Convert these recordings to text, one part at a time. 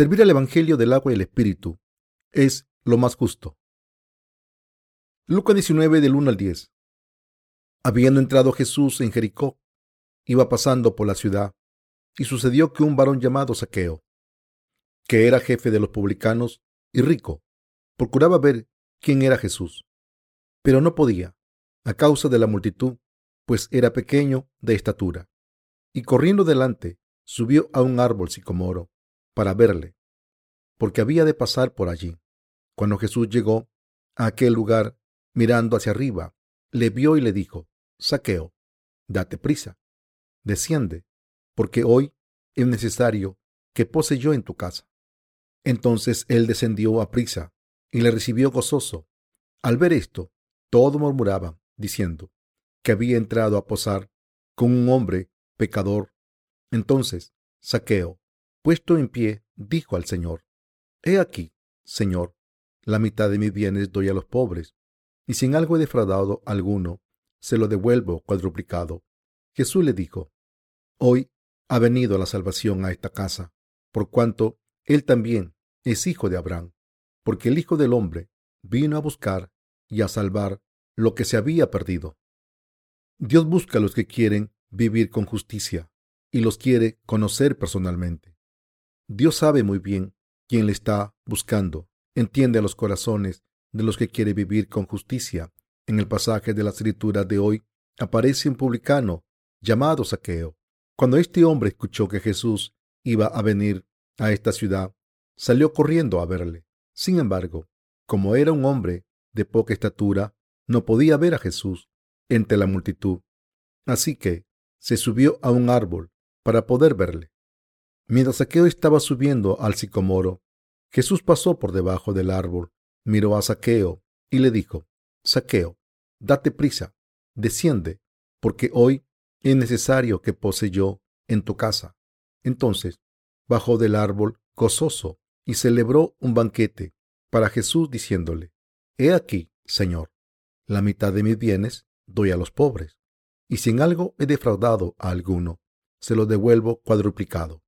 Servir al Evangelio del agua y el Espíritu es lo más justo. Lucas 19 del 1 al 10. Habiendo entrado Jesús en Jericó, iba pasando por la ciudad, y sucedió que un varón llamado Saqueo, que era jefe de los publicanos y rico, procuraba ver quién era Jesús, pero no podía, a causa de la multitud, pues era pequeño de estatura. Y corriendo delante, subió a un árbol sicomoro para verle, porque había de pasar por allí. Cuando Jesús llegó a aquel lugar, mirando hacia arriba, le vio y le dijo, Saqueo, date prisa, desciende, porque hoy es necesario que pose yo en tu casa. Entonces él descendió a prisa y le recibió gozoso. Al ver esto, todo murmuraba, diciendo que había entrado a posar con un hombre pecador. Entonces, Saqueo, puesto en pie, dijo al Señor, He aquí, Señor, la mitad de mis bienes doy a los pobres, y si en algo he defraudado alguno, se lo devuelvo cuadruplicado. Jesús le dijo, Hoy ha venido la salvación a esta casa, por cuanto él también es hijo de Abraham, porque el Hijo del Hombre vino a buscar y a salvar lo que se había perdido. Dios busca a los que quieren vivir con justicia y los quiere conocer personalmente. Dios sabe muy bien quién le está buscando, entiende a los corazones de los que quiere vivir con justicia. En el pasaje de la escritura de hoy aparece un publicano llamado Saqueo. Cuando este hombre escuchó que Jesús iba a venir a esta ciudad, salió corriendo a verle. Sin embargo, como era un hombre de poca estatura, no podía ver a Jesús entre la multitud. Así que se subió a un árbol para poder verle. Mientras Saqueo estaba subiendo al sicomoro, Jesús pasó por debajo del árbol, miró a Saqueo y le dijo, Saqueo, date prisa, desciende, porque hoy es necesario que pose yo en tu casa. Entonces bajó del árbol gozoso y celebró un banquete para Jesús diciéndole, He aquí, Señor, la mitad de mis bienes doy a los pobres, y si en algo he defraudado a alguno, se lo devuelvo cuadruplicado.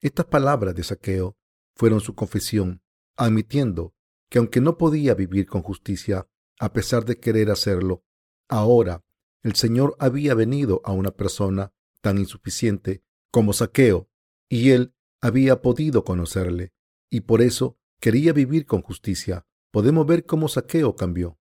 Estas palabras de saqueo fueron su confesión, admitiendo que aunque no podía vivir con justicia, a pesar de querer hacerlo, ahora el Señor había venido a una persona tan insuficiente como Saqueo, y él había podido conocerle, y por eso quería vivir con justicia. Podemos ver cómo Saqueo cambió.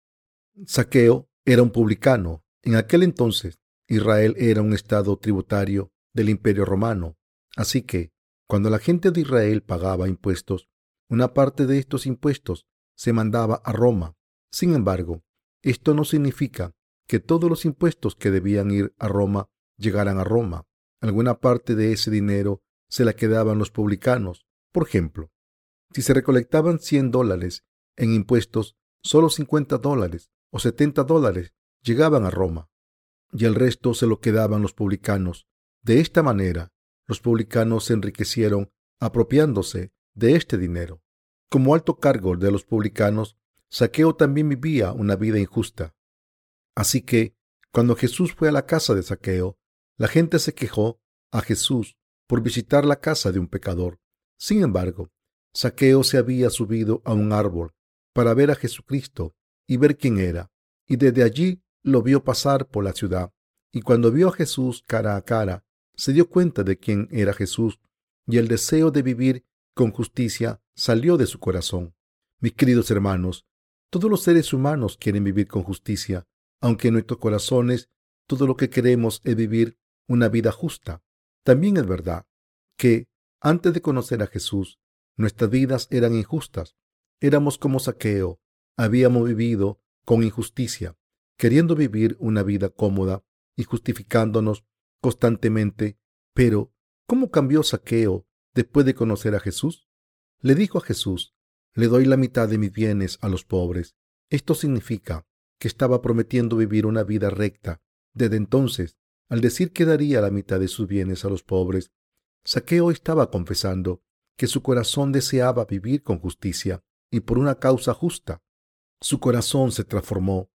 Saqueo era un publicano. En aquel entonces, Israel era un estado tributario del imperio romano. Así que, cuando la gente de Israel pagaba impuestos, una parte de estos impuestos se mandaba a Roma. Sin embargo, esto no significa que todos los impuestos que debían ir a Roma llegaran a Roma. Alguna parte de ese dinero se la quedaban los publicanos. Por ejemplo, si se recolectaban 100 dólares en impuestos, solo 50 dólares o 70 dólares llegaban a Roma y el resto se lo quedaban los publicanos. De esta manera, los publicanos se enriquecieron apropiándose de este dinero. Como alto cargo de los publicanos, Saqueo también vivía una vida injusta. Así que, cuando Jesús fue a la casa de Saqueo, la gente se quejó a Jesús por visitar la casa de un pecador. Sin embargo, Saqueo se había subido a un árbol para ver a Jesucristo y ver quién era, y desde allí lo vio pasar por la ciudad. Y cuando vio a Jesús cara a cara, se dio cuenta de quién era Jesús, y el deseo de vivir con justicia salió de su corazón. Mis queridos hermanos, todos los seres humanos quieren vivir con justicia, aunque en nuestros corazones todo lo que queremos es vivir una vida justa. También es verdad que antes de conocer a Jesús, nuestras vidas eran injustas. Éramos como saqueo. Habíamos vivido con injusticia, queriendo vivir una vida cómoda y justificándonos constantemente. Pero, ¿cómo cambió saqueo después de conocer a Jesús? Le dijo a Jesús, le doy la mitad de mis bienes a los pobres. Esto significa que estaba prometiendo vivir una vida recta. Desde entonces, al decir que daría la mitad de sus bienes a los pobres, Saqueo estaba confesando que su corazón deseaba vivir con justicia y por una causa justa. Su corazón se transformó.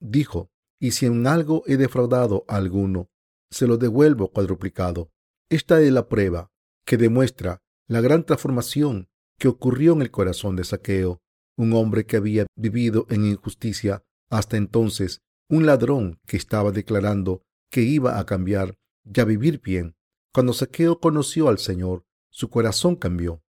Dijo, y si en algo he defraudado a alguno, se lo devuelvo cuadruplicado. Esta es la prueba que demuestra la gran transformación que ocurrió en el corazón de Saqueo, un hombre que había vivido en injusticia hasta entonces, un ladrón que estaba declarando que iba a cambiar y a vivir bien. Cuando Saqueo conoció al Señor, su corazón cambió.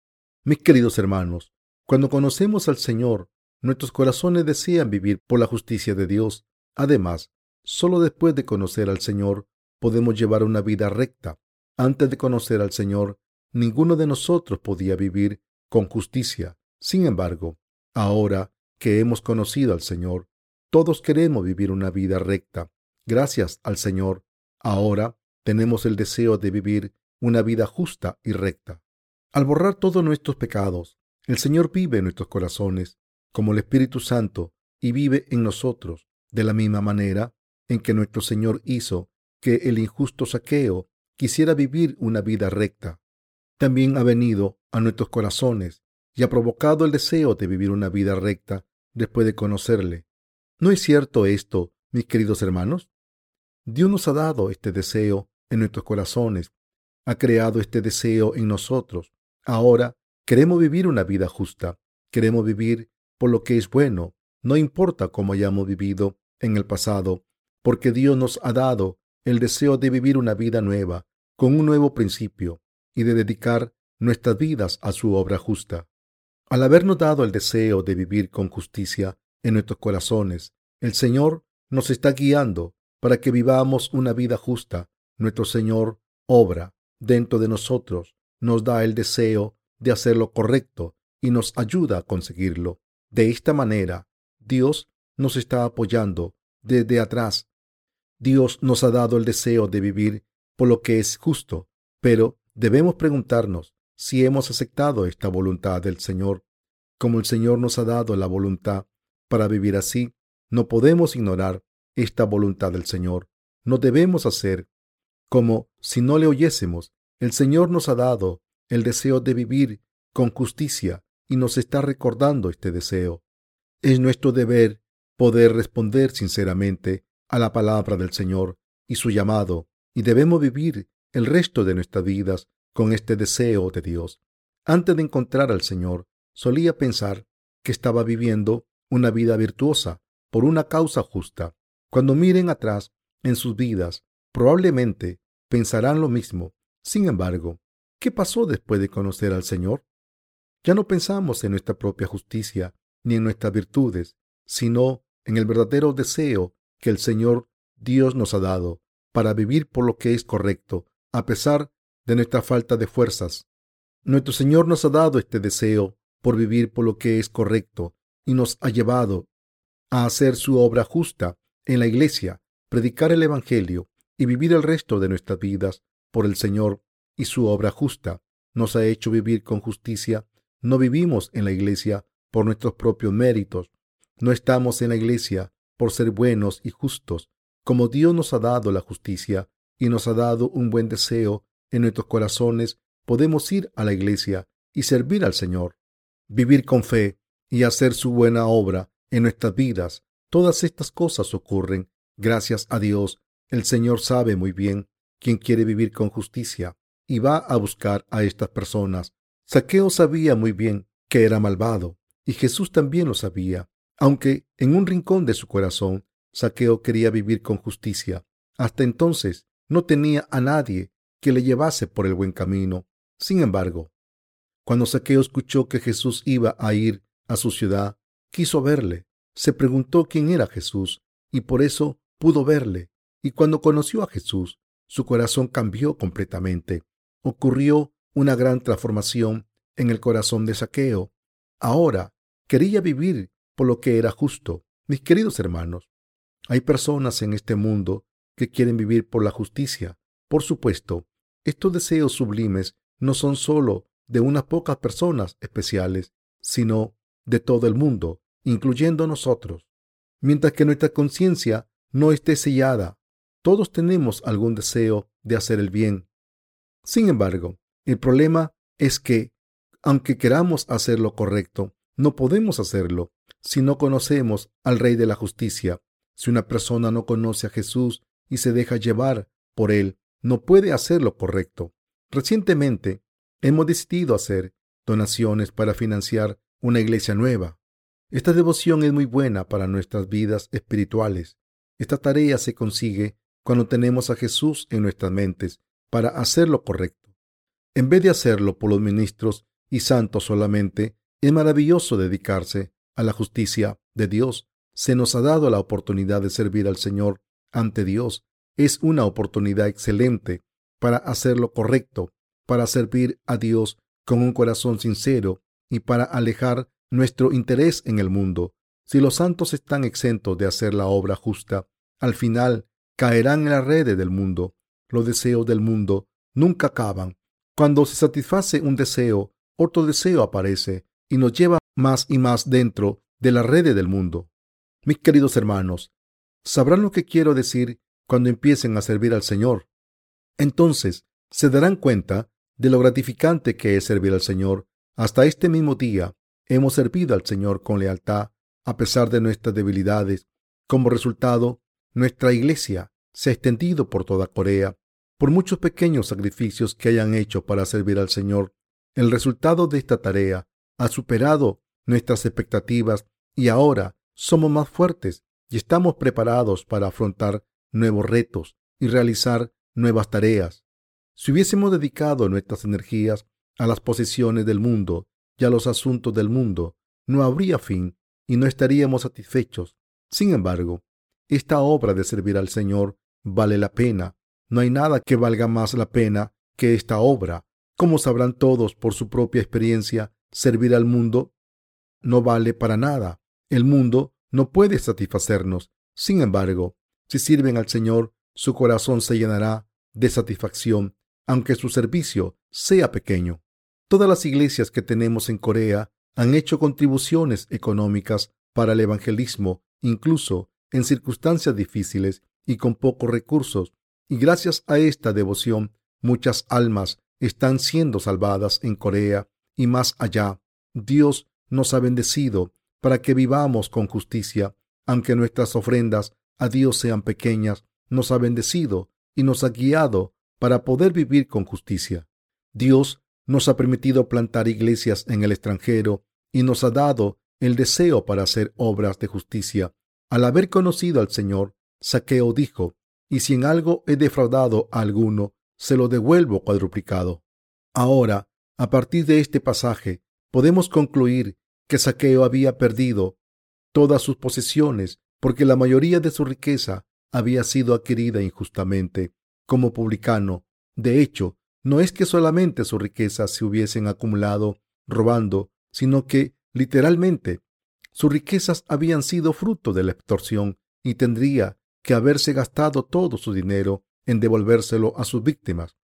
Mis queridos hermanos, cuando conocemos al Señor, nuestros corazones desean vivir por la justicia de Dios. Además, solo después de conocer al Señor podemos llevar una vida recta. Antes de conocer al Señor, ninguno de nosotros podía vivir con justicia. Sin embargo, ahora que hemos conocido al Señor, todos queremos vivir una vida recta. Gracias al Señor, ahora tenemos el deseo de vivir una vida justa y recta. Al borrar todos nuestros pecados, el Señor vive en nuestros corazones como el Espíritu Santo y vive en nosotros de la misma manera en que nuestro Señor hizo que el injusto saqueo quisiera vivir una vida recta. También ha venido a nuestros corazones y ha provocado el deseo de vivir una vida recta después de conocerle. ¿No es cierto esto, mis queridos hermanos? Dios nos ha dado este deseo en nuestros corazones, ha creado este deseo en nosotros Ahora queremos vivir una vida justa, queremos vivir por lo que es bueno, no importa cómo hayamos vivido en el pasado, porque Dios nos ha dado el deseo de vivir una vida nueva, con un nuevo principio, y de dedicar nuestras vidas a su obra justa. Al habernos dado el deseo de vivir con justicia en nuestros corazones, el Señor nos está guiando para que vivamos una vida justa. Nuestro Señor obra dentro de nosotros nos da el deseo de hacer lo correcto y nos ayuda a conseguirlo. De esta manera, Dios nos está apoyando desde atrás. Dios nos ha dado el deseo de vivir por lo que es justo, pero debemos preguntarnos si hemos aceptado esta voluntad del Señor. Como el Señor nos ha dado la voluntad para vivir así, no podemos ignorar esta voluntad del Señor. No debemos hacer como si no le oyésemos el Señor nos ha dado el deseo de vivir con justicia y nos está recordando este deseo. Es nuestro deber poder responder sinceramente a la palabra del Señor y su llamado, y debemos vivir el resto de nuestras vidas con este deseo de Dios. Antes de encontrar al Señor, solía pensar que estaba viviendo una vida virtuosa por una causa justa. Cuando miren atrás en sus vidas, probablemente pensarán lo mismo sin embargo, ¿qué pasó después de conocer al Señor? Ya no pensamos en nuestra propia justicia ni en nuestras virtudes, sino en el verdadero deseo que el Señor Dios nos ha dado para vivir por lo que es correcto, a pesar de nuestra falta de fuerzas. Nuestro Señor nos ha dado este deseo por vivir por lo que es correcto y nos ha llevado a hacer su obra justa en la iglesia, predicar el Evangelio y vivir el resto de nuestras vidas por el Señor y su obra justa. Nos ha hecho vivir con justicia. No vivimos en la iglesia por nuestros propios méritos. No estamos en la iglesia por ser buenos y justos. Como Dios nos ha dado la justicia y nos ha dado un buen deseo en nuestros corazones, podemos ir a la iglesia y servir al Señor, vivir con fe y hacer su buena obra en nuestras vidas. Todas estas cosas ocurren gracias a Dios. El Señor sabe muy bien quien quiere vivir con justicia y va a buscar a estas personas. Saqueo sabía muy bien que era malvado y Jesús también lo sabía, aunque en un rincón de su corazón Saqueo quería vivir con justicia. Hasta entonces no tenía a nadie que le llevase por el buen camino. Sin embargo, cuando Saqueo escuchó que Jesús iba a ir a su ciudad, quiso verle. Se preguntó quién era Jesús y por eso pudo verle. Y cuando conoció a Jesús, su corazón cambió completamente. Ocurrió una gran transformación en el corazón de Saqueo. Ahora quería vivir por lo que era justo. Mis queridos hermanos, hay personas en este mundo que quieren vivir por la justicia. Por supuesto, estos deseos sublimes no son sólo de unas pocas personas especiales, sino de todo el mundo, incluyendo nosotros. Mientras que nuestra conciencia no esté sellada todos tenemos algún deseo de hacer el bien. Sin embargo, el problema es que, aunque queramos hacer lo correcto, no podemos hacerlo si no conocemos al Rey de la Justicia. Si una persona no conoce a Jesús y se deja llevar por él, no puede hacer lo correcto. Recientemente hemos decidido hacer donaciones para financiar una iglesia nueva. Esta devoción es muy buena para nuestras vidas espirituales. Esta tarea se consigue cuando tenemos a Jesús en nuestras mentes para hacer lo correcto. En vez de hacerlo por los ministros y santos solamente, es maravilloso dedicarse a la justicia de Dios. Se nos ha dado la oportunidad de servir al Señor ante Dios. Es una oportunidad excelente para hacer lo correcto, para servir a Dios con un corazón sincero y para alejar nuestro interés en el mundo. Si los santos están exentos de hacer la obra justa, al final caerán en las redes del mundo. Los deseos del mundo nunca acaban. Cuando se satisface un deseo, otro deseo aparece y nos lleva más y más dentro de la red del mundo. Mis queridos hermanos, sabrán lo que quiero decir cuando empiecen a servir al Señor. Entonces se darán cuenta de lo gratificante que es servir al Señor. Hasta este mismo día hemos servido al Señor con lealtad a pesar de nuestras debilidades. Como resultado, nuestra iglesia se ha extendido por toda Corea. Por muchos pequeños sacrificios que hayan hecho para servir al Señor, el resultado de esta tarea ha superado nuestras expectativas y ahora somos más fuertes y estamos preparados para afrontar nuevos retos y realizar nuevas tareas. Si hubiésemos dedicado nuestras energías a las posesiones del mundo y a los asuntos del mundo, no habría fin y no estaríamos satisfechos. Sin embargo, esta obra de servir al Señor vale la pena. No hay nada que valga más la pena que esta obra. Como sabrán todos por su propia experiencia, servir al mundo no vale para nada. El mundo no puede satisfacernos. Sin embargo, si sirven al Señor, su corazón se llenará de satisfacción, aunque su servicio sea pequeño. Todas las iglesias que tenemos en Corea han hecho contribuciones económicas para el evangelismo, incluso en circunstancias difíciles y con pocos recursos, y gracias a esta devoción muchas almas están siendo salvadas en Corea y más allá. Dios nos ha bendecido para que vivamos con justicia, aunque nuestras ofrendas a Dios sean pequeñas, nos ha bendecido y nos ha guiado para poder vivir con justicia. Dios nos ha permitido plantar iglesias en el extranjero y nos ha dado el deseo para hacer obras de justicia. Al haber conocido al Señor, Saqueo dijo, y si en algo he defraudado a alguno, se lo devuelvo cuadruplicado. Ahora, a partir de este pasaje, podemos concluir que Saqueo había perdido todas sus posesiones porque la mayoría de su riqueza había sido adquirida injustamente como publicano. De hecho, no es que solamente sus riquezas se hubiesen acumulado robando, sino que, literalmente, sus riquezas habían sido fruto de la extorsión y tendría que haberse gastado todo su dinero en devolvérselo a sus víctimas.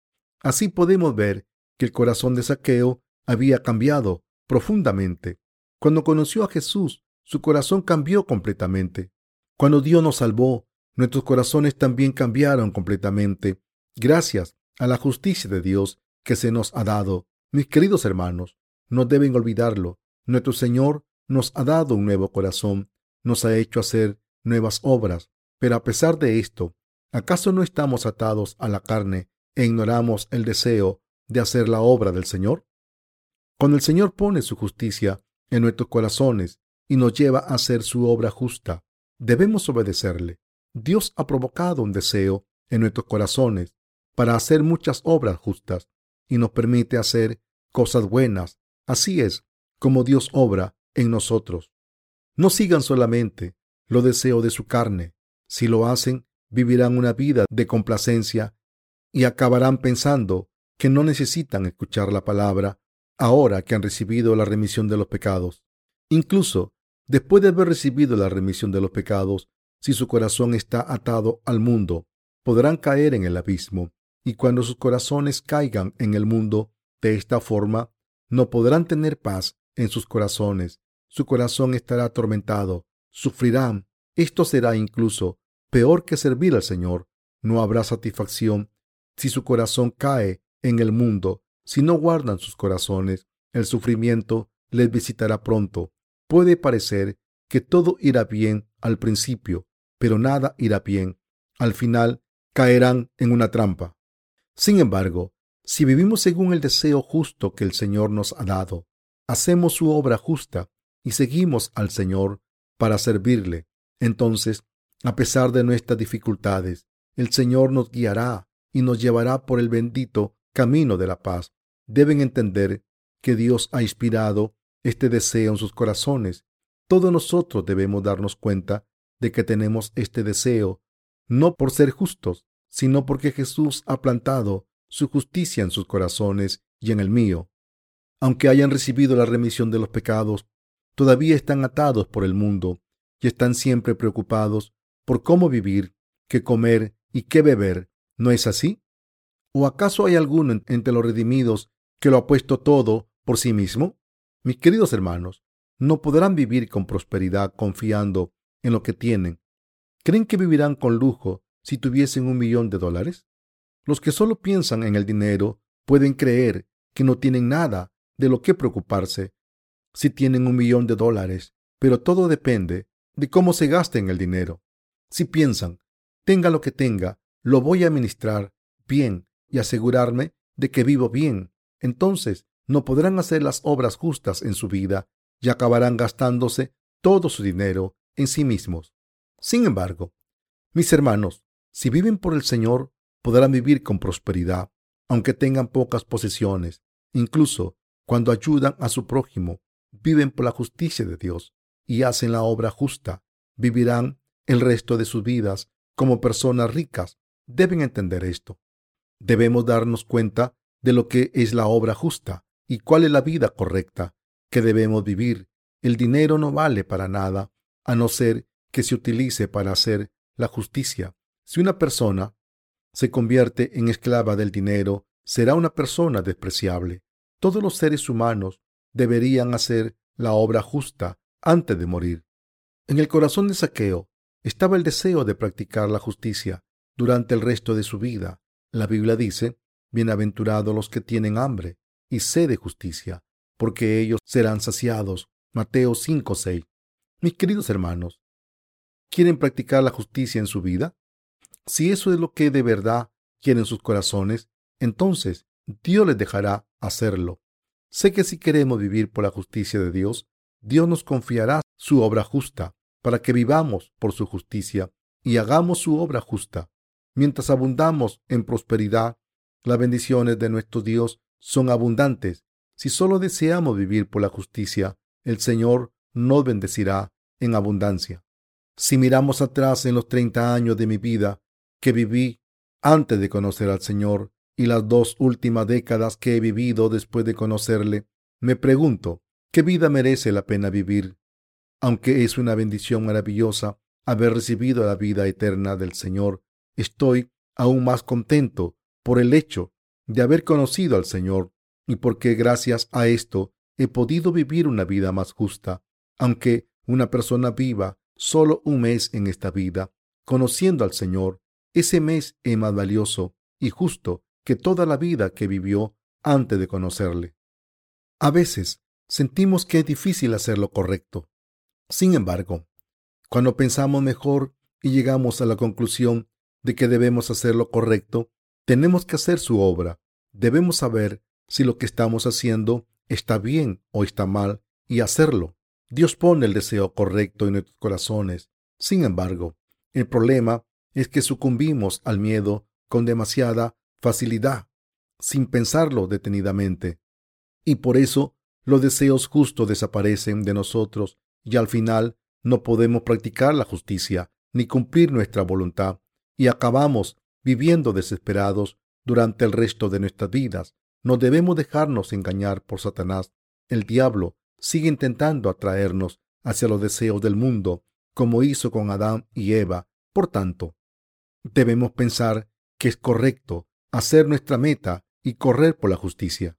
Así podemos ver que el corazón de Saqueo había cambiado profundamente. Cuando conoció a Jesús, su corazón cambió completamente. Cuando Dios nos salvó, nuestros corazones también cambiaron completamente, gracias a la justicia de Dios que se nos ha dado. Mis queridos hermanos, no deben olvidarlo. Nuestro Señor nos ha dado un nuevo corazón, nos ha hecho hacer nuevas obras. Pero a pesar de esto, ¿acaso no estamos atados a la carne e ignoramos el deseo de hacer la obra del Señor? Cuando el Señor pone su justicia en nuestros corazones y nos lleva a hacer su obra justa, debemos obedecerle. Dios ha provocado un deseo en nuestros corazones para hacer muchas obras justas y nos permite hacer cosas buenas. Así es como Dios obra en nosotros. No sigan solamente los deseos de su carne. Si lo hacen, vivirán una vida de complacencia y acabarán pensando que no necesitan escuchar la palabra ahora que han recibido la remisión de los pecados. Incluso después de haber recibido la remisión de los pecados, si su corazón está atado al mundo, podrán caer en el abismo, y cuando sus corazones caigan en el mundo de esta forma, no podrán tener paz en sus corazones. Su corazón estará atormentado, sufrirán. Esto será incluso peor que servir al Señor. No habrá satisfacción si su corazón cae en el mundo si no guardan sus corazones, el sufrimiento les visitará pronto. Puede parecer que todo irá bien al principio, pero nada irá bien. Al final caerán en una trampa. Sin embargo, Si vivimos según el deseo justo que el Señor nos ha dado, hacemos su obra justa y seguimos al Señor para servirle, entonces, a pesar de nuestras dificultades, el Señor nos guiará y nos llevará por el bendito camino de la paz. Deben entender que Dios ha inspirado este deseo en sus corazones. Todos nosotros debemos darnos cuenta de que tenemos este deseo, no por ser justos, sino porque Jesús ha plantado su justicia en sus corazones y en el mío. Aunque hayan recibido la remisión de los pecados, todavía están atados por el mundo y están siempre preocupados por cómo vivir, qué comer y qué beber. ¿No es así? ¿O acaso hay alguno entre los redimidos que lo ha puesto todo por sí mismo? Mis queridos hermanos, no podrán vivir con prosperidad confiando en lo que tienen. ¿Creen que vivirán con lujo si tuviesen un millón de dólares? Los que solo piensan en el dinero pueden creer que no tienen nada de lo que preocuparse si tienen un millón de dólares, pero todo depende de cómo se gasten el dinero. Si piensan, tenga lo que tenga, lo voy a administrar bien y asegurarme de que vivo bien, entonces no podrán hacer las obras justas en su vida y acabarán gastándose todo su dinero en sí mismos. Sin embargo, mis hermanos, si viven por el Señor, podrán vivir con prosperidad, aunque tengan pocas posesiones. Incluso cuando ayudan a su prójimo, viven por la justicia de Dios y hacen la obra justa. Vivirán el resto de sus vidas como personas ricas. Deben entender esto. Debemos darnos cuenta de lo que es la obra justa y cuál es la vida correcta que debemos vivir. El dinero no vale para nada a no ser que se utilice para hacer la justicia. Si una persona se convierte en esclava del dinero, será una persona despreciable. Todos los seres humanos deberían hacer la obra justa antes de morir. En el corazón de Saqueo estaba el deseo de practicar la justicia durante el resto de su vida. La Biblia dice, Bienaventurados los que tienen hambre y sed de justicia, porque ellos serán saciados. Mateo 5:6. Mis queridos hermanos, ¿quieren practicar la justicia en su vida? Si eso es lo que de verdad quieren sus corazones, entonces Dios les dejará hacerlo. Sé que si queremos vivir por la justicia de Dios, Dios nos confiará su obra justa para que vivamos por su justicia y hagamos su obra justa. Mientras abundamos en prosperidad, las bendiciones de nuestro Dios son abundantes. Si solo deseamos vivir por la justicia, el Señor nos bendecirá en abundancia. Si miramos atrás en los 30 años de mi vida que viví antes de conocer al Señor y las dos últimas décadas que he vivido después de conocerle, me pregunto, ¿qué vida merece la pena vivir? Aunque es una bendición maravillosa haber recibido la vida eterna del Señor, estoy aún más contento por el hecho de haber conocido al Señor y porque gracias a esto he podido vivir una vida más justa, aunque una persona viva solo un mes en esta vida, conociendo al Señor, ese mes es más valioso y justo que toda la vida que vivió antes de conocerle. A veces sentimos que es difícil hacer lo correcto. Sin embargo, cuando pensamos mejor y llegamos a la conclusión de que debemos hacer lo correcto, tenemos que hacer su obra. Debemos saber si lo que estamos haciendo está bien o está mal y hacerlo. Dios pone el deseo correcto en nuestros corazones. Sin embargo, el problema es que sucumbimos al miedo con demasiada facilidad, sin pensarlo detenidamente. Y por eso los deseos justos desaparecen de nosotros y al final no podemos practicar la justicia ni cumplir nuestra voluntad y acabamos viviendo desesperados durante el resto de nuestras vidas. No debemos dejarnos engañar por Satanás. El diablo sigue intentando atraernos hacia los deseos del mundo, como hizo con Adán y Eva. Por tanto, debemos pensar que es correcto hacer nuestra meta y correr por la justicia.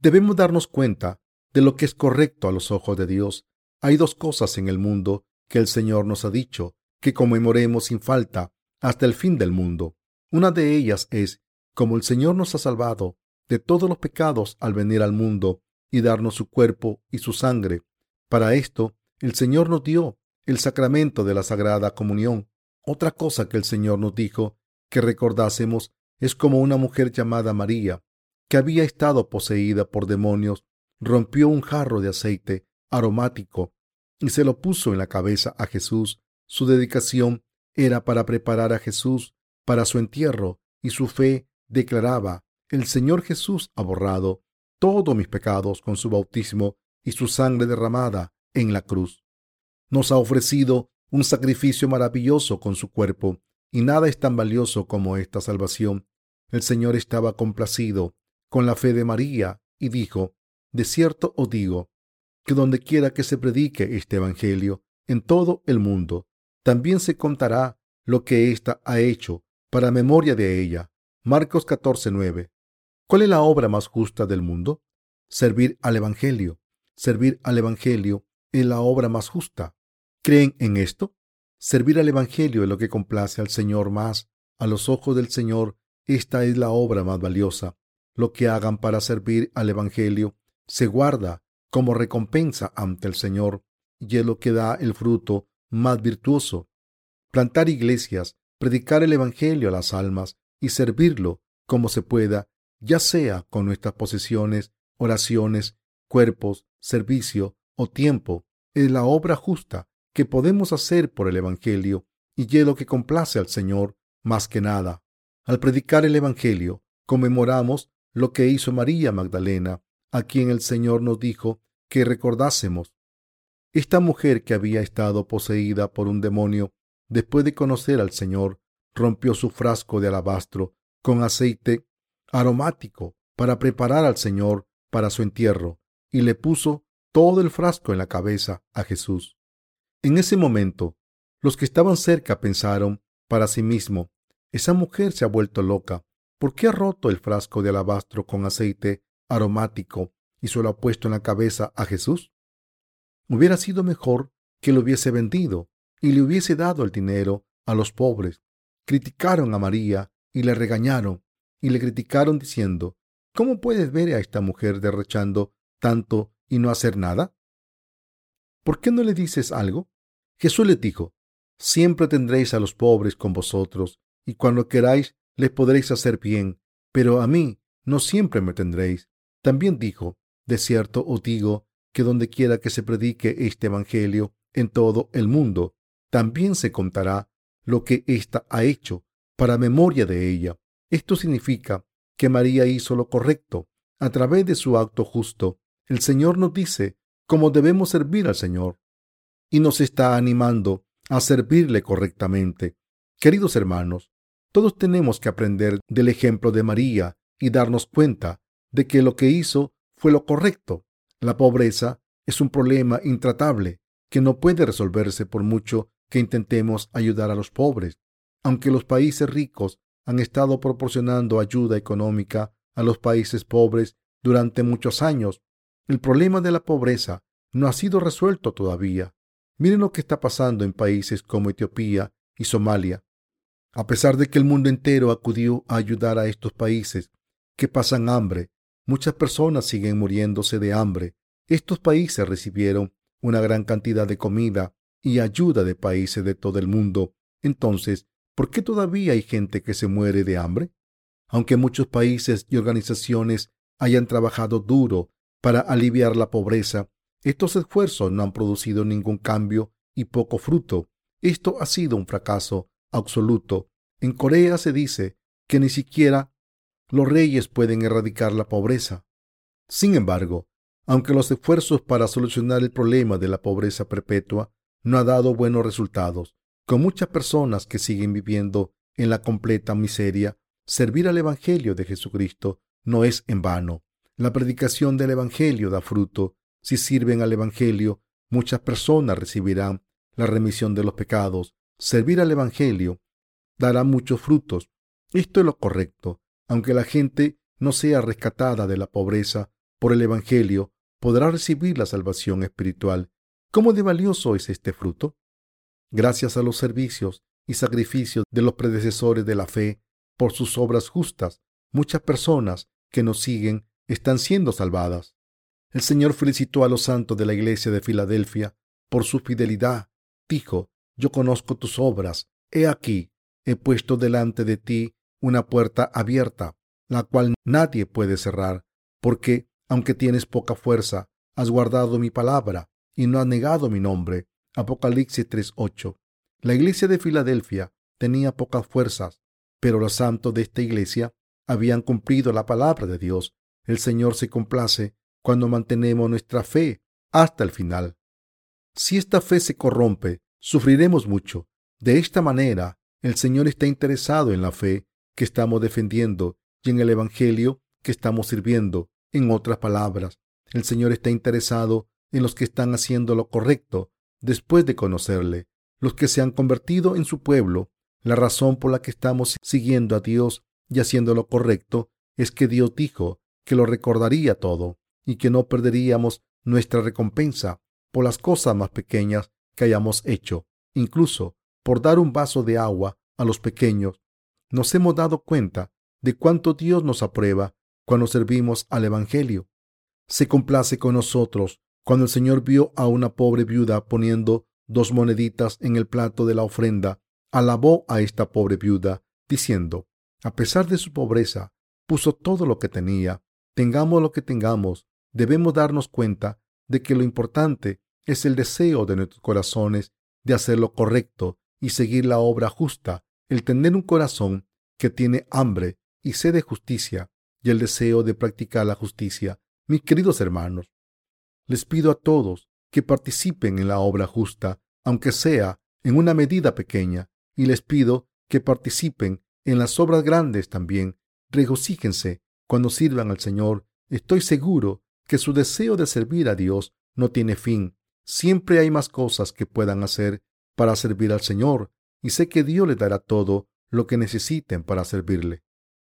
Debemos darnos cuenta de lo que es correcto a los ojos de Dios. Hay dos cosas en el mundo que el Señor nos ha dicho que conmemoremos sin falta hasta el fin del mundo. Una de ellas es, como el Señor nos ha salvado de todos los pecados al venir al mundo y darnos su cuerpo y su sangre. Para esto, el Señor nos dio el sacramento de la Sagrada Comunión. Otra cosa que el Señor nos dijo que recordásemos es como una mujer llamada María, que había estado poseída por demonios, rompió un jarro de aceite aromático y se lo puso en la cabeza a Jesús. Su dedicación era para preparar a Jesús para su entierro y su fe declaraba, el Señor Jesús ha borrado todos mis pecados con su bautismo y su sangre derramada en la cruz. Nos ha ofrecido un sacrificio maravilloso con su cuerpo, y nada es tan valioso como esta salvación. El Señor estaba complacido con la fe de María y dijo, De cierto os digo, que donde quiera que se predique este Evangelio en todo el mundo, también se contará lo que ésta ha hecho para memoria de ella. Marcos 14, ¿Cuál es la obra más justa del mundo? Servir al Evangelio. Servir al Evangelio es la obra más justa. ¿Creen en esto? Servir al Evangelio es lo que complace al Señor más. A los ojos del Señor, esta es la obra más valiosa. Lo que hagan para servir al Evangelio se guarda como recompensa ante el Señor y es lo que da el fruto más virtuoso. Plantar iglesias, predicar el Evangelio a las almas y servirlo como se pueda, ya sea con nuestras posesiones, oraciones, cuerpos, servicio o tiempo, es la obra justa que podemos hacer por el Evangelio y es lo que complace al Señor más que nada. Al predicar el Evangelio, conmemoramos lo que hizo María Magdalena, a quien el Señor nos dijo que recordásemos. Esta mujer que había estado poseída por un demonio, después de conocer al Señor, rompió su frasco de alabastro con aceite aromático para preparar al Señor para su entierro y le puso todo el frasco en la cabeza a Jesús. En ese momento, los que estaban cerca pensaron para sí mismo, esa mujer se ha vuelto loca. ¿Por qué ha roto el frasco de alabastro con aceite aromático y se lo ha puesto en la cabeza a Jesús? Hubiera sido mejor que lo hubiese vendido y le hubiese dado el dinero a los pobres. Criticaron a María y le regañaron y le criticaron diciendo, ¿cómo puedes ver a esta mujer derrochando tanto y no hacer nada? ¿Por qué no le dices algo? Jesús les dijo, siempre tendréis a los pobres con vosotros, y cuando queráis les podréis hacer bien, pero a mí no siempre me tendréis. También dijo, de cierto os digo que donde quiera que se predique este Evangelio en todo el mundo, también se contará lo que ésta ha hecho para memoria de ella. Esto significa que María hizo lo correcto a través de su acto justo. El Señor nos dice cómo debemos servir al Señor y nos está animando a servirle correctamente. Queridos hermanos, todos tenemos que aprender del ejemplo de María y darnos cuenta de que lo que hizo fue lo correcto. La pobreza es un problema intratable que no puede resolverse por mucho que intentemos ayudar a los pobres. Aunque los países ricos han estado proporcionando ayuda económica a los países pobres durante muchos años, el problema de la pobreza no ha sido resuelto todavía. Miren lo que está pasando en países como Etiopía y Somalia. A pesar de que el mundo entero acudió a ayudar a estos países que pasan hambre, muchas personas siguen muriéndose de hambre. Estos países recibieron una gran cantidad de comida y ayuda de países de todo el mundo. Entonces, ¿por qué todavía hay gente que se muere de hambre? Aunque muchos países y organizaciones hayan trabajado duro para aliviar la pobreza, estos esfuerzos no han producido ningún cambio y poco fruto. Esto ha sido un fracaso absoluto. En Corea se dice que ni siquiera los reyes pueden erradicar la pobreza. Sin embargo, aunque los esfuerzos para solucionar el problema de la pobreza perpetua no ha dado buenos resultados, con muchas personas que siguen viviendo en la completa miseria, servir al Evangelio de Jesucristo no es en vano. La predicación del Evangelio da fruto si sirven al Evangelio, muchas personas recibirán la remisión de los pecados. Servir al Evangelio dará muchos frutos. Esto es lo correcto. Aunque la gente no sea rescatada de la pobreza por el Evangelio, podrá recibir la salvación espiritual. ¿Cómo de valioso es este fruto? Gracias a los servicios y sacrificios de los predecesores de la fe, por sus obras justas, muchas personas que nos siguen están siendo salvadas. El Señor felicitó a los santos de la iglesia de Filadelfia por su fidelidad. Dijo, yo conozco tus obras. He aquí, he puesto delante de ti una puerta abierta, la cual nadie puede cerrar, porque, aunque tienes poca fuerza, has guardado mi palabra y no has negado mi nombre. Apocalipsis 3:8. La iglesia de Filadelfia tenía pocas fuerzas, pero los santos de esta iglesia habían cumplido la palabra de Dios. El Señor se complace cuando mantenemos nuestra fe hasta el final. Si esta fe se corrompe, sufriremos mucho. De esta manera, el Señor está interesado en la fe que estamos defendiendo y en el Evangelio que estamos sirviendo. En otras palabras, el Señor está interesado en los que están haciendo lo correcto después de conocerle, los que se han convertido en su pueblo. La razón por la que estamos siguiendo a Dios y haciendo lo correcto es que Dios dijo que lo recordaría todo y que no perderíamos nuestra recompensa por las cosas más pequeñas que hayamos hecho, incluso por dar un vaso de agua a los pequeños. Nos hemos dado cuenta de cuánto Dios nos aprueba cuando servimos al Evangelio. Se complace con nosotros cuando el Señor vio a una pobre viuda poniendo dos moneditas en el plato de la ofrenda, alabó a esta pobre viuda, diciendo, a pesar de su pobreza, puso todo lo que tenía. Tengamos lo que tengamos, debemos darnos cuenta de que lo importante es el deseo de nuestros corazones de hacer lo correcto y seguir la obra justa, el tener un corazón que tiene hambre y sed de justicia y el deseo de practicar la justicia. Mis queridos hermanos, les pido a todos que participen en la obra justa, aunque sea en una medida pequeña, y les pido que participen en las obras grandes también. Regocíjense cuando sirvan al Señor. Estoy seguro que su deseo de servir a Dios no tiene fin. Siempre hay más cosas que puedan hacer para servir al Señor, y sé que Dios les dará todo lo que necesiten para servirle.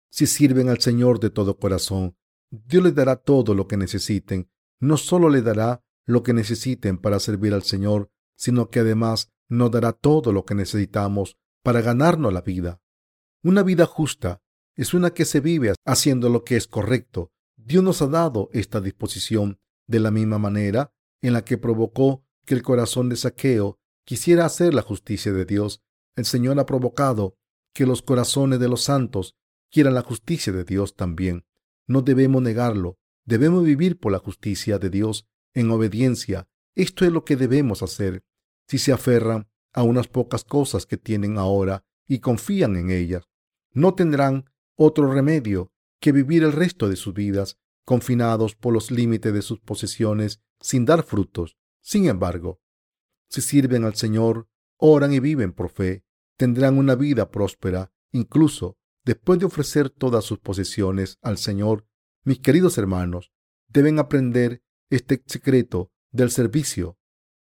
Si sirven al Señor de todo corazón, Dios les dará todo lo que necesiten. No solo les dará lo que necesiten para servir al Señor, sino que además nos dará todo lo que necesitamos para ganarnos la vida. Una vida justa es una que se vive haciendo lo que es correcto. Dios nos ha dado esta disposición de la misma manera en la que provocó que el corazón de Saqueo quisiera hacer la justicia de Dios. El Señor ha provocado que los corazones de los santos quieran la justicia de Dios también. No debemos negarlo. Debemos vivir por la justicia de Dios en obediencia. Esto es lo que debemos hacer. Si se aferran a unas pocas cosas que tienen ahora y confían en ellas, no tendrán otro remedio que vivir el resto de sus vidas confinados por los límites de sus posesiones sin dar frutos. Sin embargo, si sirven al Señor, oran y viven por fe, tendrán una vida próspera, incluso después de ofrecer todas sus posesiones al Señor. Mis queridos hermanos, deben aprender este secreto del servicio.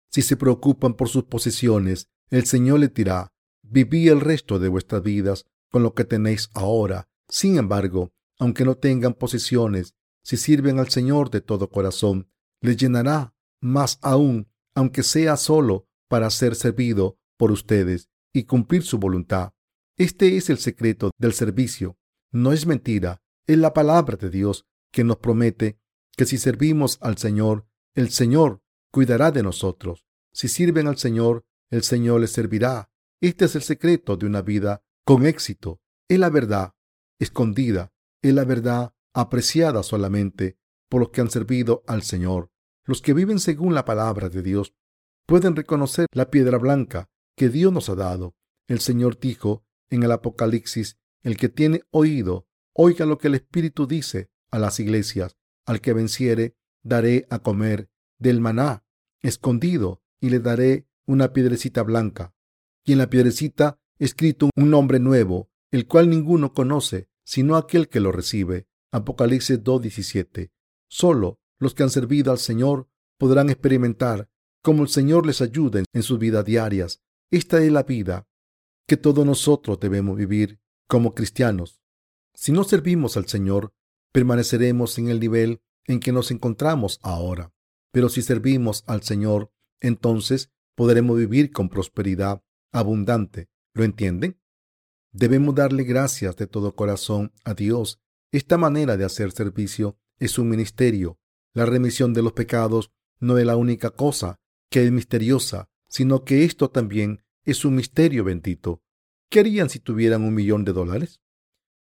Si se preocupan por sus posesiones, el Señor les dirá, viví el resto de vuestras vidas con lo que tenéis ahora. Sin embargo, aunque no tengan posesiones, si sirven al Señor de todo corazón, les llenará más aún, aunque sea solo para ser servido por ustedes y cumplir su voluntad. Este es el secreto del servicio. No es mentira, es la palabra de Dios que nos promete que si servimos al Señor, el Señor cuidará de nosotros. Si sirven al Señor, el Señor les servirá. Este es el secreto de una vida con éxito. Es la verdad escondida, es la verdad apreciada solamente por los que han servido al Señor. Los que viven según la palabra de Dios pueden reconocer la piedra blanca que Dios nos ha dado. El Señor dijo en el Apocalipsis, el que tiene oído, oiga lo que el Espíritu dice a las iglesias. Al que venciere, daré a comer del maná escondido y le daré una piedrecita blanca. Y en la piedrecita escrito un nombre nuevo, el cual ninguno conoce, sino aquel que lo recibe. Apocalipsis 2.17. Solo los que han servido al Señor podrán experimentar cómo el Señor les ayuda en sus vidas diarias. Esta es la vida que todos nosotros debemos vivir como cristianos. Si no servimos al Señor, permaneceremos en el nivel en que nos encontramos ahora. Pero si servimos al Señor, entonces podremos vivir con prosperidad abundante. ¿Lo entienden? Debemos darle gracias de todo corazón a Dios. Esta manera de hacer servicio es un ministerio. La remisión de los pecados no es la única cosa que es misteriosa, sino que esto también es un misterio bendito. ¿Qué harían si tuvieran un millón de dólares?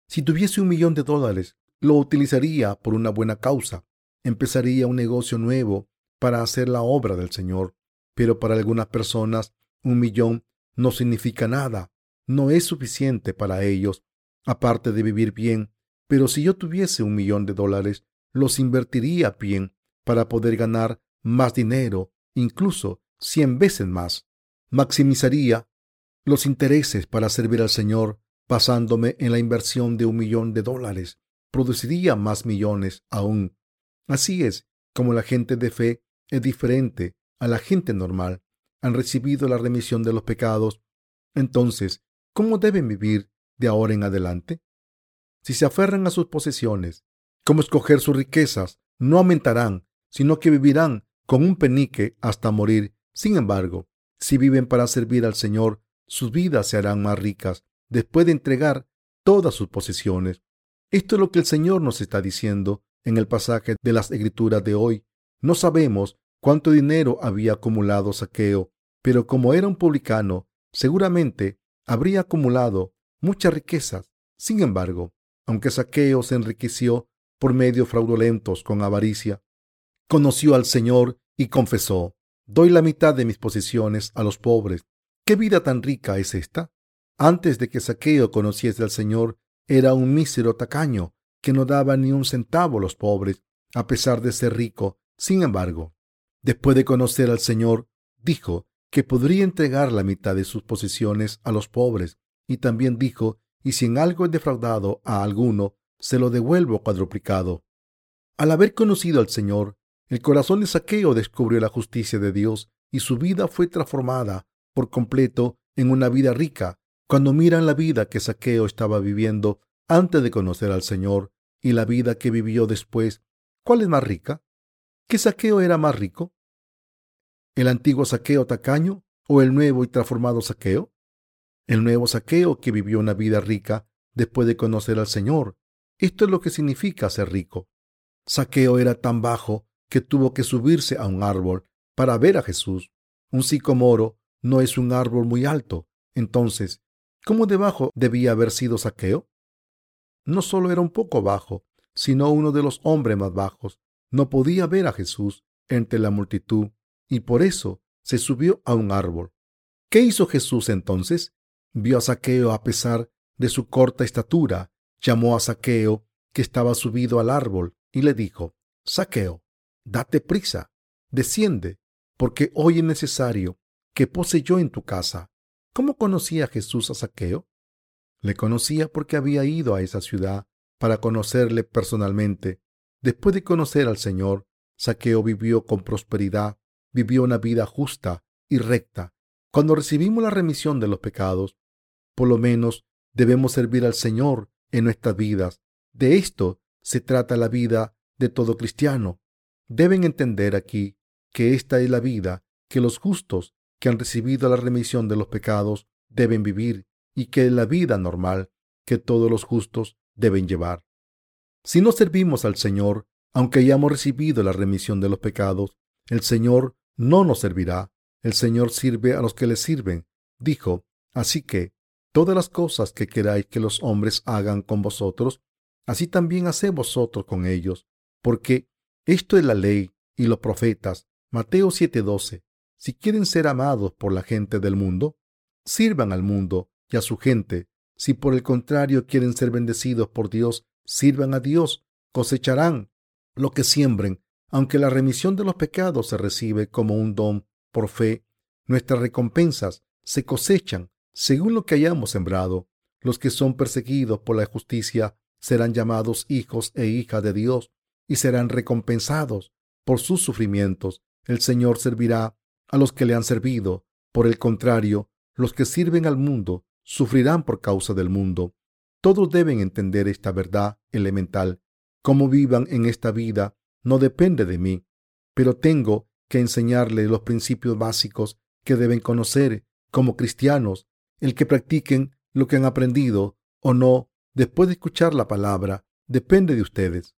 Si tuviese un millón de dólares, lo utilizaría por una buena causa. Empezaría un negocio nuevo para hacer la obra del Señor. Pero para algunas personas, un millón no significa nada. No es suficiente para ellos, aparte de vivir bien. Pero si yo tuviese un millón de dólares, los invertiría bien para poder ganar más dinero, incluso cien veces más. Maximizaría los intereses para servir al Señor basándome en la inversión de un millón de dólares. Produciría más millones aún. Así es como la gente de fe es diferente a la gente normal. Han recibido la remisión de los pecados. Entonces, ¿cómo deben vivir de ahora en adelante? Si se aferran a sus posesiones, ¿cómo escoger sus riquezas? No aumentarán, sino que vivirán con un penique hasta morir. Sin embargo, si viven para servir al Señor, sus vidas se harán más ricas después de entregar todas sus posesiones. Esto es lo que el Señor nos está diciendo en el pasaje de las Escrituras de hoy. No sabemos cuánto dinero había acumulado Saqueo, pero como era un publicano, seguramente habría acumulado muchas riquezas. Sin embargo, aunque Saqueo se enriqueció por medios fraudulentos con avaricia, conoció al Señor y confesó, doy la mitad de mis posesiones a los pobres. ¿Qué vida tan rica es esta? Antes de que Saqueo conociese al Señor, era un mísero tacaño que no daba ni un centavo a los pobres, a pesar de ser rico. Sin embargo, después de conocer al Señor, dijo que podría entregar la mitad de sus posesiones a los pobres, y también dijo, y si en algo he defraudado a alguno, se lo devuelvo cuadruplicado. Al haber conocido al Señor, el corazón de Saqueo descubrió la justicia de Dios y su vida fue transformada por completo en una vida rica cuando miran la vida que Saqueo estaba viviendo antes de conocer al Señor y la vida que vivió después, ¿cuál es más rica? ¿Qué Saqueo era más rico? ¿El antiguo Saqueo tacaño o el nuevo y transformado Saqueo? El nuevo Saqueo que vivió una vida rica después de conocer al Señor. Esto es lo que significa ser rico. Saqueo era tan bajo que tuvo que subirse a un árbol para ver a Jesús. Un sicomoro no es un árbol muy alto. Entonces, ¿Cómo debajo debía haber sido Saqueo? No solo era un poco bajo, sino uno de los hombres más bajos. No podía ver a Jesús entre la multitud y por eso se subió a un árbol. ¿Qué hizo Jesús entonces? Vio a Saqueo a pesar de su corta estatura, llamó a Saqueo que estaba subido al árbol y le dijo, Saqueo, date prisa, desciende, porque hoy es necesario que pose yo en tu casa. ¿Cómo conocía Jesús a Saqueo? Le conocía porque había ido a esa ciudad para conocerle personalmente. Después de conocer al Señor, Saqueo vivió con prosperidad, vivió una vida justa y recta. Cuando recibimos la remisión de los pecados, por lo menos debemos servir al Señor en nuestras vidas. De esto se trata la vida de todo cristiano. Deben entender aquí que esta es la vida que los justos que han recibido la remisión de los pecados deben vivir y que es la vida normal que todos los justos deben llevar. Si no servimos al Señor, aunque hayamos recibido la remisión de los pecados, el Señor no nos servirá. El Señor sirve a los que le sirven. Dijo, así que todas las cosas que queráis que los hombres hagan con vosotros, así también haced vosotros con ellos, porque esto es la ley y los profetas. Mateo 7:12. Si quieren ser amados por la gente del mundo, sirvan al mundo y a su gente. Si por el contrario quieren ser bendecidos por Dios, sirvan a Dios. Cosecharán lo que siembren. Aunque la remisión de los pecados se recibe como un don por fe, nuestras recompensas se cosechan según lo que hayamos sembrado. Los que son perseguidos por la justicia serán llamados hijos e hijas de Dios y serán recompensados por sus sufrimientos. El Señor servirá a los que le han servido. Por el contrario, los que sirven al mundo sufrirán por causa del mundo. Todos deben entender esta verdad elemental. Cómo vivan en esta vida no depende de mí, pero tengo que enseñarles los principios básicos que deben conocer como cristianos. El que practiquen lo que han aprendido o no después de escuchar la palabra depende de ustedes.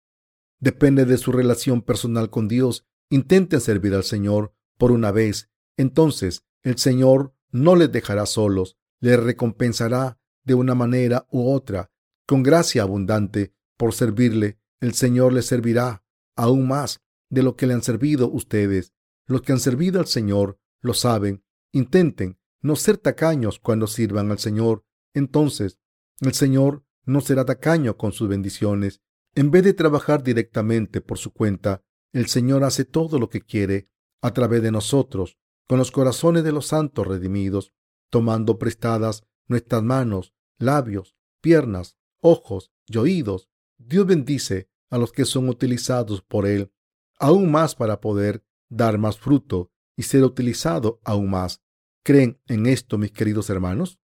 Depende de su relación personal con Dios. Intenten servir al Señor por una vez, entonces el Señor no les dejará solos, les recompensará de una manera u otra. con gracia abundante por servirle, el Señor les servirá aún más de lo que le han servido ustedes. Los que han servido al Señor lo saben. Intenten no ser tacaños cuando sirvan al Señor. Entonces, el Señor no será tacaño con sus bendiciones. En vez de trabajar directamente por su cuenta, el Señor hace todo lo que quiere a través de nosotros, con los corazones de los santos redimidos, tomando prestadas nuestras manos, labios, piernas, ojos y oídos. Dios bendice a los que son utilizados por Él, aún más para poder dar más fruto y ser utilizado aún más. ¿Creen en esto, mis queridos hermanos?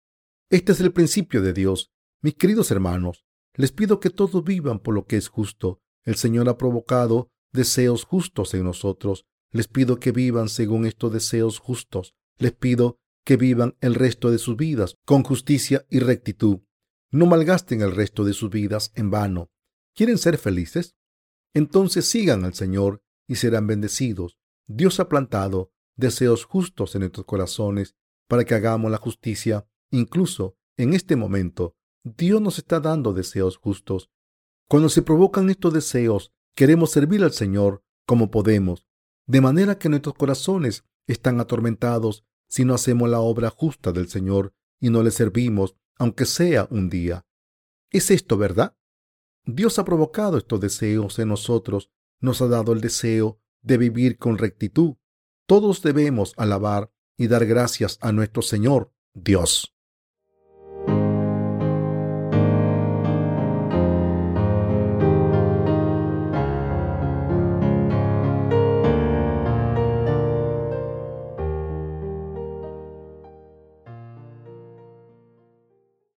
Este es el principio de Dios. Mis queridos hermanos, les pido que todos vivan por lo que es justo. El Señor ha provocado deseos justos en nosotros. Les pido que vivan según estos deseos justos. Les pido que vivan el resto de sus vidas con justicia y rectitud. No malgasten el resto de sus vidas en vano. ¿Quieren ser felices? Entonces sigan al Señor y serán bendecidos. Dios ha plantado deseos justos en nuestros corazones para que hagamos la justicia. Incluso en este momento, Dios nos está dando deseos justos. Cuando se provocan estos deseos, queremos servir al Señor como podemos, de manera que nuestros corazones están atormentados si no hacemos la obra justa del Señor y no le servimos, aunque sea un día. ¿Es esto verdad? Dios ha provocado estos deseos en nosotros, nos ha dado el deseo de vivir con rectitud. Todos debemos alabar y dar gracias a nuestro Señor Dios.